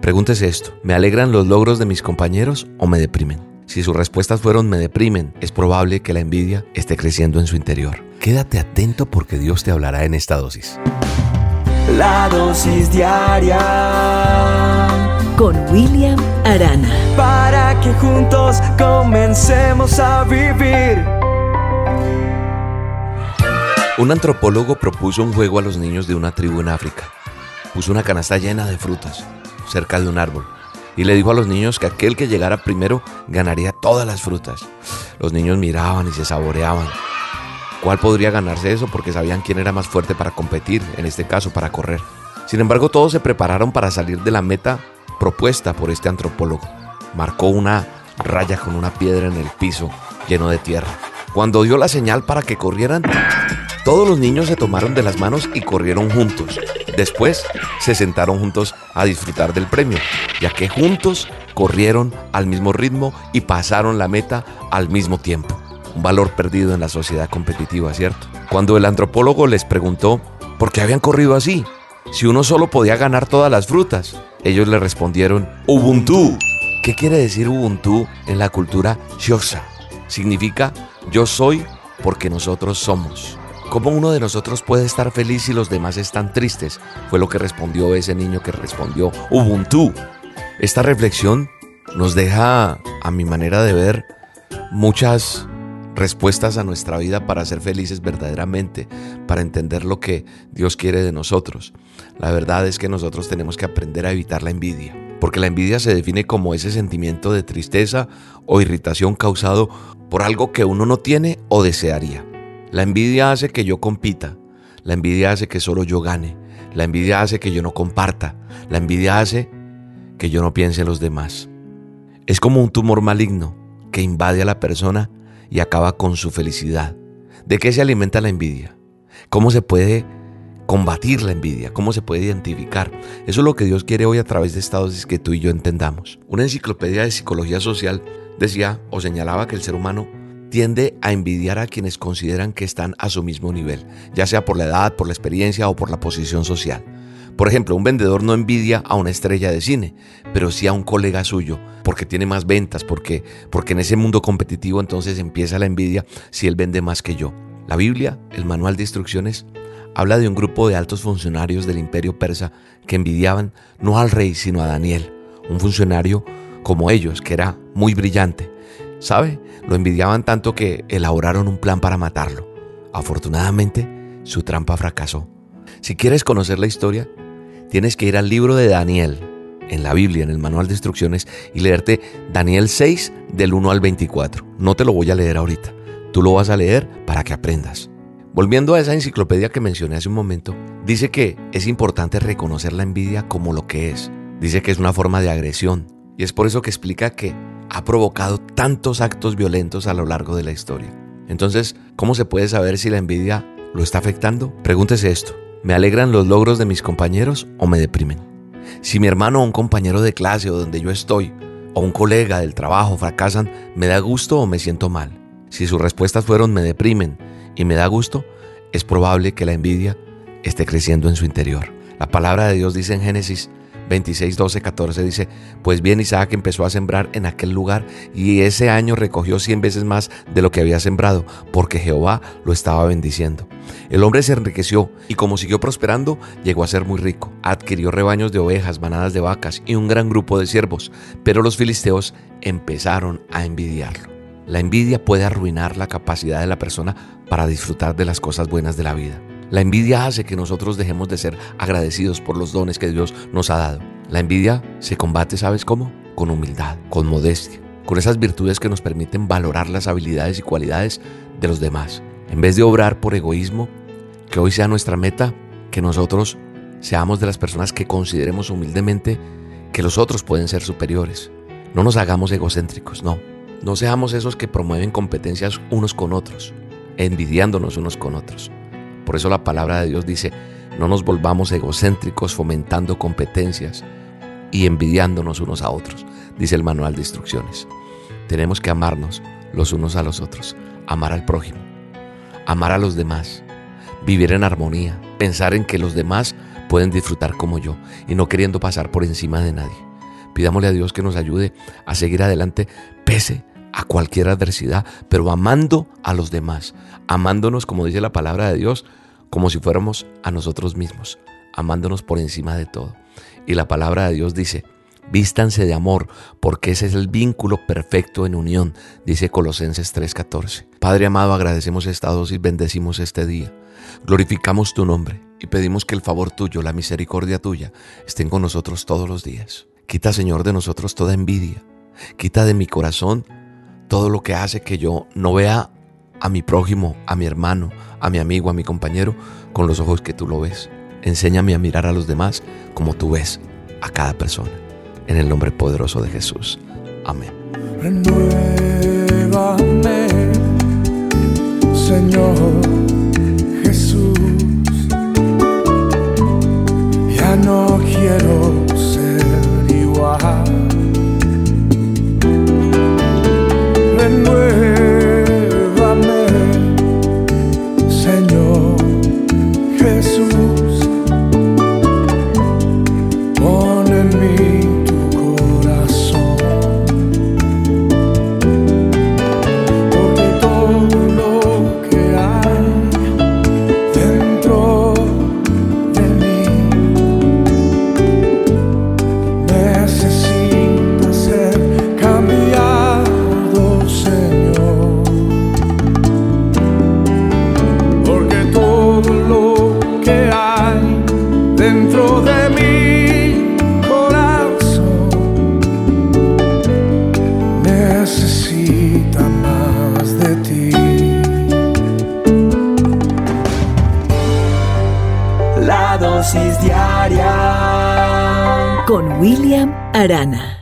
Pregúntese esto, ¿me alegran los logros de mis compañeros o me deprimen? Si sus respuestas fueron me deprimen, es probable que la envidia esté creciendo en su interior. Quédate atento porque Dios te hablará en esta dosis. La dosis diaria con William Arana. Para que juntos comencemos a vivir. Un antropólogo propuso un juego a los niños de una tribu en África. Puso una canasta llena de frutas cerca de un árbol y le dijo a los niños que aquel que llegara primero ganaría todas las frutas. Los niños miraban y se saboreaban. ¿Cuál podría ganarse eso? Porque sabían quién era más fuerte para competir, en este caso para correr. Sin embargo, todos se prepararon para salir de la meta propuesta por este antropólogo. Marcó una raya con una piedra en el piso lleno de tierra. Cuando dio la señal para que corrieran, todos los niños se tomaron de las manos y corrieron juntos. Después se sentaron juntos a disfrutar del premio, ya que juntos corrieron al mismo ritmo y pasaron la meta al mismo tiempo. Un valor perdido en la sociedad competitiva, ¿cierto? Cuando el antropólogo les preguntó por qué habían corrido así, si uno solo podía ganar todas las frutas, ellos le respondieron Ubuntu. ¿Qué quiere decir Ubuntu en la cultura Xhosa? Significa yo soy porque nosotros somos. ¿Cómo uno de nosotros puede estar feliz si los demás están tristes? Fue lo que respondió ese niño que respondió Ubuntu. Esta reflexión nos deja, a mi manera de ver, muchas respuestas a nuestra vida para ser felices verdaderamente, para entender lo que Dios quiere de nosotros. La verdad es que nosotros tenemos que aprender a evitar la envidia, porque la envidia se define como ese sentimiento de tristeza o irritación causado por algo que uno no tiene o desearía. La envidia hace que yo compita, la envidia hace que solo yo gane, la envidia hace que yo no comparta, la envidia hace que yo no piense en los demás. Es como un tumor maligno que invade a la persona y acaba con su felicidad. ¿De qué se alimenta la envidia? ¿Cómo se puede combatir la envidia? ¿Cómo se puede identificar? Eso es lo que Dios quiere hoy a través de esta dosis que tú y yo entendamos. Una enciclopedia de psicología social decía o señalaba que el ser humano tiende a envidiar a quienes consideran que están a su mismo nivel, ya sea por la edad, por la experiencia o por la posición social. Por ejemplo, un vendedor no envidia a una estrella de cine, pero sí a un colega suyo, porque tiene más ventas, porque, porque en ese mundo competitivo entonces empieza la envidia si él vende más que yo. La Biblia, el manual de instrucciones, habla de un grupo de altos funcionarios del imperio persa que envidiaban no al rey, sino a Daniel, un funcionario como ellos, que era muy brillante. ¿Sabe? Lo envidiaban tanto que elaboraron un plan para matarlo. Afortunadamente, su trampa fracasó. Si quieres conocer la historia, tienes que ir al libro de Daniel, en la Biblia, en el manual de instrucciones, y leerte Daniel 6 del 1 al 24. No te lo voy a leer ahorita, tú lo vas a leer para que aprendas. Volviendo a esa enciclopedia que mencioné hace un momento, dice que es importante reconocer la envidia como lo que es. Dice que es una forma de agresión, y es por eso que explica que ha provocado tantos actos violentos a lo largo de la historia. Entonces, ¿cómo se puede saber si la envidia lo está afectando? Pregúntese esto. ¿Me alegran los logros de mis compañeros o me deprimen? Si mi hermano o un compañero de clase o donde yo estoy, o un colega del trabajo fracasan, ¿me da gusto o me siento mal? Si sus respuestas fueron me deprimen y me da gusto, es probable que la envidia esté creciendo en su interior. La palabra de Dios dice en Génesis 26, 12, 14 dice, pues bien Isaac empezó a sembrar en aquel lugar y ese año recogió cien veces más de lo que había sembrado, porque Jehová lo estaba bendiciendo. El hombre se enriqueció y como siguió prosperando, llegó a ser muy rico. Adquirió rebaños de ovejas, manadas de vacas y un gran grupo de siervos, pero los filisteos empezaron a envidiarlo. La envidia puede arruinar la capacidad de la persona para disfrutar de las cosas buenas de la vida. La envidia hace que nosotros dejemos de ser agradecidos por los dones que Dios nos ha dado. La envidia se combate, ¿sabes cómo? Con humildad, con modestia, con esas virtudes que nos permiten valorar las habilidades y cualidades de los demás. En vez de obrar por egoísmo, que hoy sea nuestra meta, que nosotros seamos de las personas que consideremos humildemente que los otros pueden ser superiores. No nos hagamos egocéntricos, no. No seamos esos que promueven competencias unos con otros, envidiándonos unos con otros. Por eso la palabra de Dios dice, no nos volvamos egocéntricos fomentando competencias y envidiándonos unos a otros, dice el manual de instrucciones. Tenemos que amarnos los unos a los otros, amar al prójimo, amar a los demás, vivir en armonía, pensar en que los demás pueden disfrutar como yo y no queriendo pasar por encima de nadie. Pidámosle a Dios que nos ayude a seguir adelante pese a cualquier adversidad, pero amando a los demás, amándonos, como dice la palabra de Dios, como si fuéramos a nosotros mismos, amándonos por encima de todo. Y la palabra de Dios dice, vístanse de amor, porque ese es el vínculo perfecto en unión, dice Colosenses 3:14. Padre amado, agradecemos esta dosis, bendecimos este día, glorificamos tu nombre y pedimos que el favor tuyo, la misericordia tuya, estén con nosotros todos los días. Quita, Señor, de nosotros toda envidia, quita de mi corazón todo lo que hace que yo no vea a mi prójimo, a mi hermano, a mi amigo, a mi compañero con los ojos que tú lo ves. Enséñame a mirar a los demás como tú ves a cada persona. En el nombre poderoso de Jesús. Amén. Señor Jesús. William Arana.